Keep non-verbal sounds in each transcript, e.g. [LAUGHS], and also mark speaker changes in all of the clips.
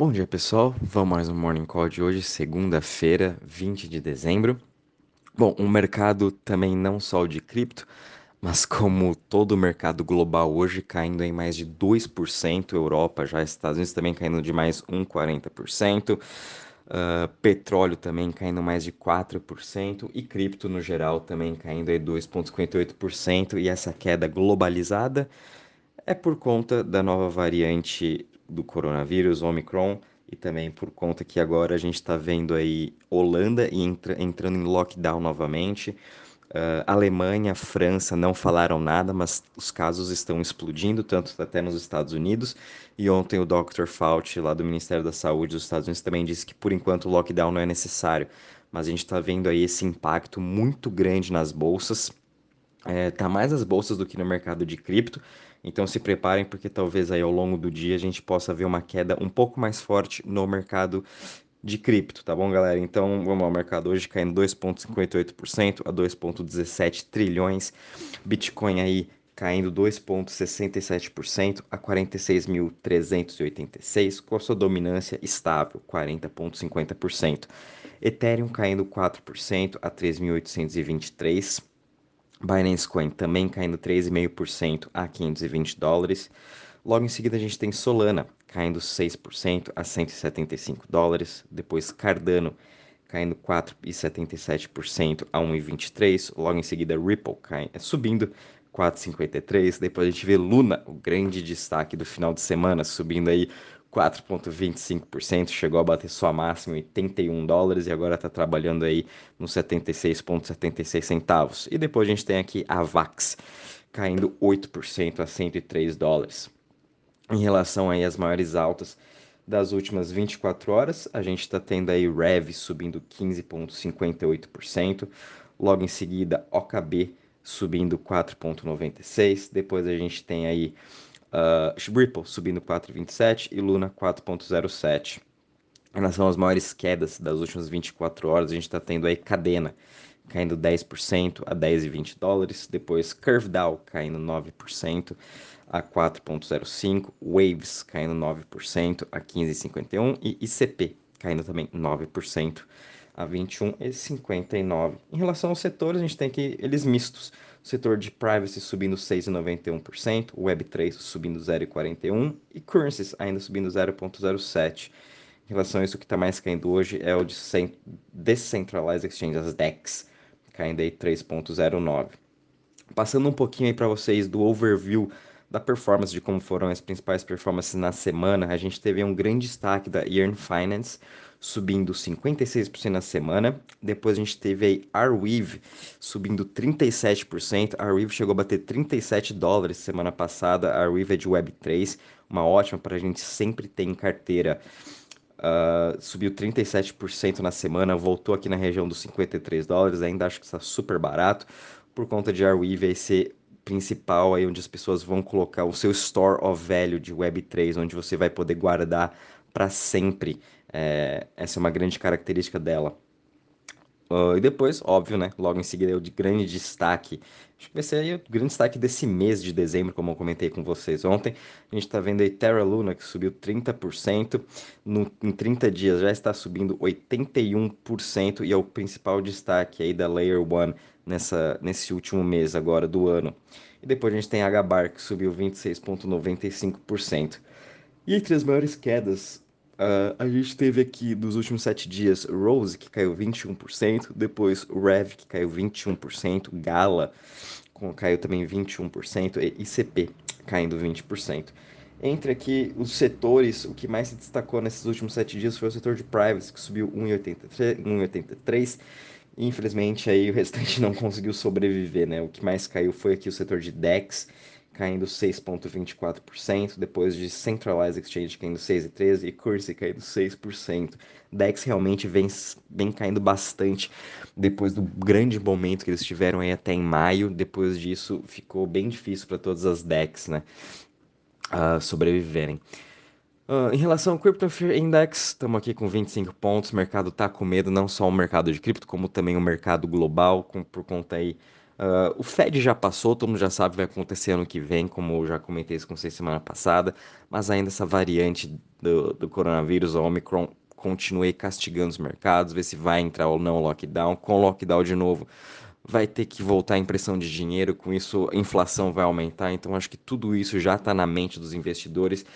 Speaker 1: Bom dia pessoal, vamos mais um Morning Call de hoje, segunda-feira, 20 de dezembro. Bom, um mercado também não só de cripto, mas como todo o mercado global hoje caindo em mais de 2%, Europa já, Estados Unidos também caindo de mais 1,40%, uh, petróleo também caindo mais de 4% e cripto no geral também caindo aí 2,58% e essa queda globalizada é por conta da nova variante do coronavírus, Omicron, e também por conta que agora a gente está vendo aí Holanda entra, entrando em lockdown novamente. Uh, Alemanha, França não falaram nada, mas os casos estão explodindo, tanto até nos Estados Unidos. E ontem o Dr. Fauci, lá do Ministério da Saúde dos Estados Unidos, também disse que por enquanto o lockdown não é necessário. Mas a gente está vendo aí esse impacto muito grande nas bolsas. É, tá mais nas bolsas do que no mercado de cripto. Então se preparem porque talvez aí ao longo do dia a gente possa ver uma queda um pouco mais forte no mercado de cripto, tá bom, galera? Então, vamos lá, o mercado hoje caindo 2,58% a 2,17 trilhões. Bitcoin aí caindo 2,67% a 46.386, com a sua dominância estável, 40,50%. Ethereum caindo 4% a 3.823. Binance Coin também caindo 3,5% a 520 dólares. Logo em seguida a gente tem Solana caindo 6% a 175 dólares. Depois Cardano caindo 4,77% a 1,23. Logo em seguida Ripple cai, é, subindo 4,53. Depois a gente vê Luna, o grande destaque do final de semana, subindo aí 4,25%, chegou a bater sua máxima em 81 dólares e agora está trabalhando aí nos 76,76 centavos. E depois a gente tem aqui a VAX caindo 8% a 103 dólares. Em relação aí às maiores altas das últimas 24 horas, a gente está tendo aí Rev subindo 15,58%, logo em seguida OKB subindo 4,96%, depois a gente tem aí Uh, Ripple subindo 4,27 e Luna 4,07. Em relação às maiores quedas das últimas 24 horas, a gente está tendo aí Cadena caindo 10% a 10,20 dólares, depois CurveDAO caindo 9% a 4,05, Waves caindo 9% a 15,51 e ICP caindo também 9% a 21,59. Em relação aos setores, a gente tem aqui eles mistos o setor de privacy subindo 6,91%, Web3 subindo 0,41% e currencies ainda subindo 0,07%. Em relação a isso, o que está mais caindo hoje é o de Decentralized Exchange, as DEX, caindo aí 3,09%. Passando um pouquinho aí para vocês do overview da performance, de como foram as principais performances na semana, a gente teve um grande destaque da Earn Finance, subindo 56% na semana. Depois a gente teve aí Arweave subindo 37%. A Arweave chegou a bater 37 dólares semana passada. Arweave é de Web3, uma ótima para a gente sempre ter em carteira. Uh, subiu 37% na semana, voltou aqui na região dos 53 dólares. Ainda acho que está super barato por conta de Arweave aí ser principal aí onde as pessoas vão colocar o seu store of value de Web3, onde você vai poder guardar para sempre. É, essa é uma grande característica dela. Uh, e depois, óbvio, né? Logo em seguida, o de grande destaque. Acho que vai ser aí o grande destaque desse mês de dezembro, como eu comentei com vocês ontem. A gente está vendo aí Terra Luna, que subiu 30%. No, em 30 dias já está subindo 81%. E é o principal destaque aí da Layer One nessa, nesse último mês agora do ano. E depois a gente tem HBAR, que subiu 26,95%. E entre as maiores quedas Uh, a gente teve aqui nos últimos sete dias Rose, que caiu 21%, depois Rev, que caiu 21%, Gala com, caiu também 21%, e ICP caindo 20%. Entre aqui os setores, o que mais se destacou nesses últimos sete dias foi o setor de privacy, que subiu 1,83%. Infelizmente, aí o restante [LAUGHS] não conseguiu sobreviver, né? O que mais caiu foi aqui o setor de DEX, caindo 6,24%, depois de Centralized Exchange caindo 6,13% e Currency caindo 6%. DEX realmente vem, vem caindo bastante depois do grande momento que eles tiveram aí até em maio. Depois disso ficou bem difícil para todas as DEX né, uh, sobreviverem. Uh, em relação ao Crypto Fear Index, estamos aqui com 25 pontos. O mercado está com medo, não só o mercado de cripto, como também o mercado global, com, por conta aí Uh, o Fed já passou, todo mundo já sabe que vai acontecer ano que vem, como eu já comentei isso com vocês semana passada, mas ainda essa variante do, do coronavírus, a Omicron, continue castigando os mercados, ver se vai entrar ou não o lockdown. Com lockdown de novo, vai ter que voltar a impressão de dinheiro, com isso a inflação vai aumentar. Então acho que tudo isso já está na mente dos investidores.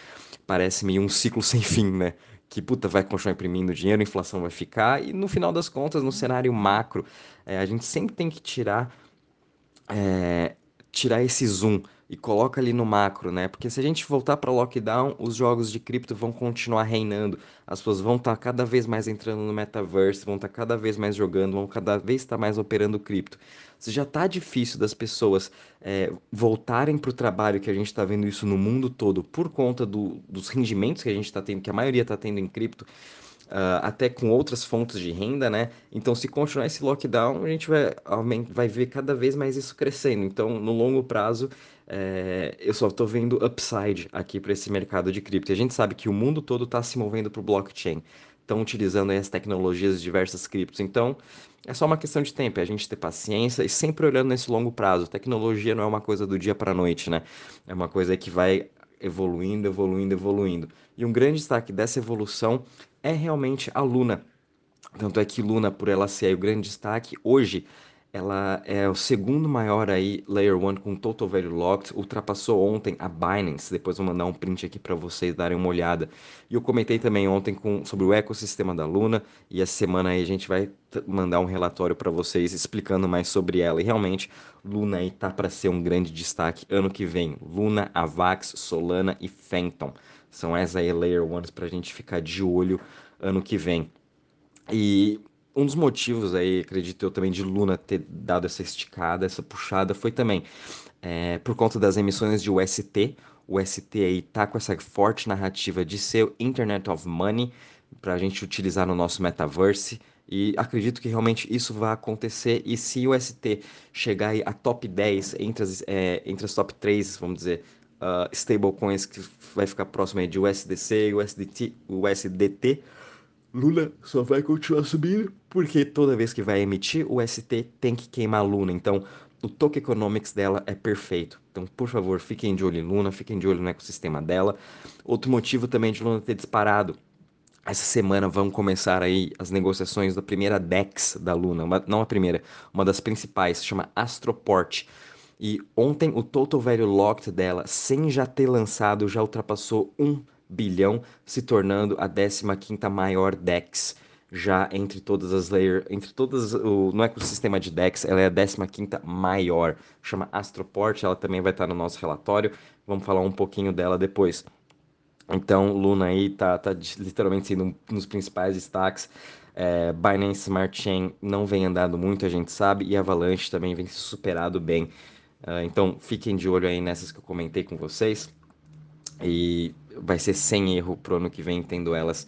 Speaker 1: Parece-me um ciclo sem [LAUGHS] fim, né? Que puta vai continuar imprimindo dinheiro, a inflação vai ficar, e no final das contas, no cenário macro, é, a gente sempre tem que tirar é, tirar esse zoom e coloca ali no macro, né? Porque se a gente voltar para lockdown, os jogos de cripto vão continuar reinando. As pessoas vão estar tá cada vez mais entrando no metaverse, vão estar tá cada vez mais jogando, vão cada vez estar tá mais operando cripto. Se já está difícil das pessoas é, voltarem para o trabalho, que a gente está vendo isso no mundo todo, por conta do, dos rendimentos que a gente está tendo, que a maioria está tendo em cripto, uh, até com outras fontes de renda, né? Então, se continuar esse lockdown, a gente vai, vai ver cada vez mais isso crescendo. Então, no longo prazo, é, eu só estou vendo upside aqui para esse mercado de cripto. E a gente sabe que o mundo todo está se movendo para o blockchain. Estão utilizando as tecnologias de diversas criptos. Então, é só uma questão de tempo, é a gente ter paciência e sempre olhando nesse longo prazo. Tecnologia não é uma coisa do dia para a noite, né? É uma coisa que vai evoluindo, evoluindo, evoluindo. E um grande destaque dessa evolução é realmente a Luna. Tanto é que Luna, por ela ser o grande destaque, hoje ela é o segundo maior aí Layer 1 com Total Value Locked, ultrapassou ontem a Binance, depois vou mandar um print aqui para vocês darem uma olhada. E eu comentei também ontem com, sobre o ecossistema da Luna, e essa semana aí a gente vai mandar um relatório para vocês explicando mais sobre ela. E realmente, Luna aí tá para ser um grande destaque ano que vem. Luna, Avax, Solana e Phantom. São essas aí Layer 1s para a gente ficar de olho ano que vem. E um dos motivos aí, acredito eu também, de Luna ter dado essa esticada, essa puxada, foi também é, por conta das emissões de UST. O UST aí tá com essa forte narrativa de ser Internet of Money para a gente utilizar no nosso metaverse. E acredito que realmente isso vai acontecer. E se o UST chegar a top 10 entre as, é, entre as top 3, vamos dizer, uh, stablecoins que vai ficar próximo de USDC USDT, USDT Luna só vai continuar subindo porque toda vez que vai emitir o ST tem que queimar Luna. Então, o token economics dela é perfeito. Então, por favor, fiquem de olho em Luna, fiquem de olho no ecossistema dela. Outro motivo também de Luna ter disparado. Essa semana vão começar aí as negociações da primeira DEX da Luna, uma, não a primeira, uma das principais, se chama Astroport. E ontem o total value locked dela, sem já ter lançado, já ultrapassou 1 bilhão, se tornando a 15ª maior DEX já entre todas as layers, entre todas o no ecossistema de DEX, ela é a 15ª maior, chama Astroport, ela também vai estar no nosso relatório. Vamos falar um pouquinho dela depois. Então, Luna aí tá, tá literalmente sendo um dos principais destaques. É, Binance Smart Chain não vem andando muito, a gente sabe, e Avalanche também vem se superado bem. Uh, então, fiquem de olho aí nessas que eu comentei com vocês. E vai ser sem erro pro ano que vem, tendo elas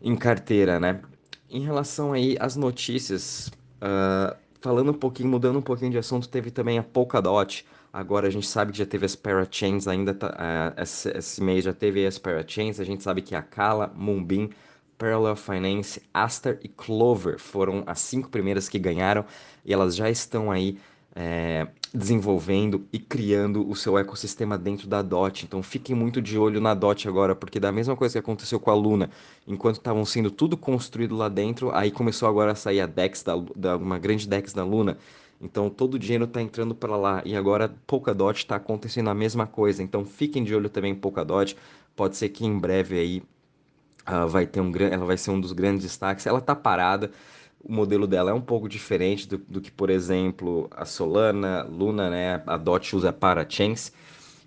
Speaker 1: em carteira, né? Em relação aí às notícias, uh, falando um pouquinho, mudando um pouquinho de assunto, teve também a Polkadot. Agora a gente sabe que já teve as Parachains, ainda tá, uh, esse, esse, mês já teve as Parachains. A gente sabe que a Kala, Moonbeam, Parallel Finance, Aster e Clover foram as cinco primeiras que ganharam e elas já estão aí é, desenvolvendo e criando o seu ecossistema dentro da DOT. Então fiquem muito de olho na DOT agora, porque da mesma coisa que aconteceu com a Luna, enquanto estavam sendo tudo construído lá dentro, aí começou agora a sair a DEX, da, da uma grande DEX da Luna. Então todo o dinheiro está entrando para lá e agora Polkadot está acontecendo a mesma coisa. Então fiquem de olho também em Polkadot. Pode ser que em breve aí uh, vai ter um ela vai ser um dos grandes destaques. Ela está parada, o modelo dela é um pouco diferente do, do, que, por exemplo, a Solana, Luna, né? A DOT usa parachains.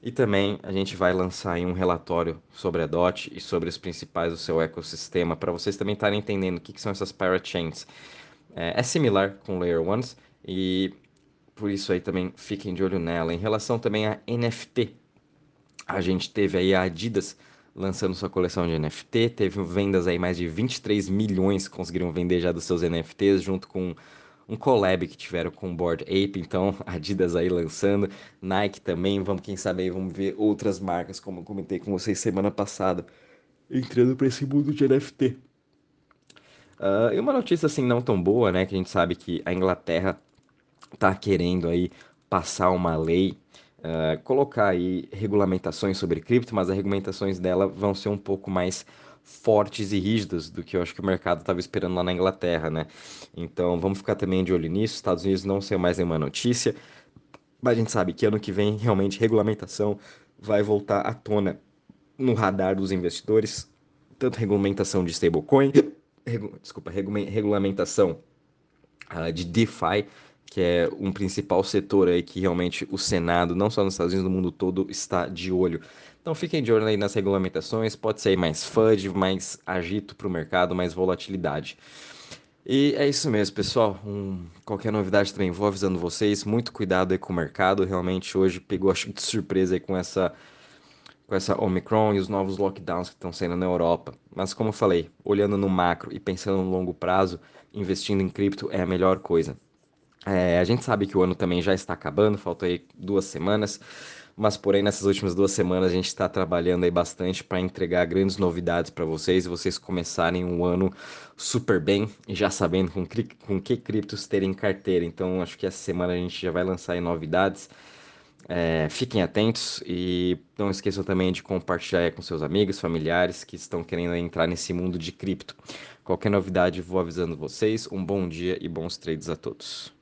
Speaker 1: E também a gente vai lançar um relatório sobre a DOT e sobre os principais do seu ecossistema, para vocês também estarem entendendo o que, que são essas parachains. É, é similar com Layer Ones e por isso aí também fiquem de olho nela. Em relação também a NFT, a gente teve aí a Adidas lançando sua coleção de NFT. Teve vendas aí, mais de 23 milhões conseguiram vender já dos seus NFTs, junto com um collab que tiveram com o Board Ape, então [LAUGHS] Adidas aí lançando, Nike também, vamos quem sabe aí vamos ver outras marcas, como eu comentei com vocês semana passada, entrando para esse mundo de NFT. Uh, ah, e uma notícia assim não tão boa, né, que a gente sabe que a Inglaterra está querendo aí passar uma lei, uh, colocar aí regulamentações sobre cripto, mas as regulamentações dela vão ser um pouco mais fortes e rígidas do que eu acho que o mercado estava esperando lá na Inglaterra, né? Então vamos ficar também de olho nisso. Estados Unidos não ser mais nenhuma notícia, mas a gente sabe que ano que vem realmente regulamentação vai voltar à tona no radar dos investidores, tanto regulamentação de stablecoin, regu, desculpa, regulamentação uh, de DeFi, que é um principal setor aí que realmente o Senado, não só nos Estados Unidos, no mundo todo, está de olho. Então fiquem de olho aí nas regulamentações, pode ser mais FUD, mais agito para o mercado, mais volatilidade. E é isso mesmo, pessoal. Um, qualquer novidade também vou avisando vocês. Muito cuidado aí com o mercado. Realmente hoje pegou acho de surpresa aí com essa com essa Omicron e os novos lockdowns que estão saindo na Europa. Mas como eu falei, olhando no macro e pensando no longo prazo, investindo em cripto é a melhor coisa. É, a gente sabe que o ano também já está acabando, faltam aí duas semanas, mas porém nessas últimas duas semanas a gente está trabalhando aí bastante para entregar grandes novidades para vocês e vocês começarem o ano super bem e já sabendo com, com que criptos terem carteira. Então acho que essa semana a gente já vai lançar aí novidades. É, fiquem atentos e não esqueçam também de compartilhar com seus amigos, familiares que estão querendo entrar nesse mundo de cripto. Qualquer novidade, vou avisando vocês. Um bom dia e bons trades a todos.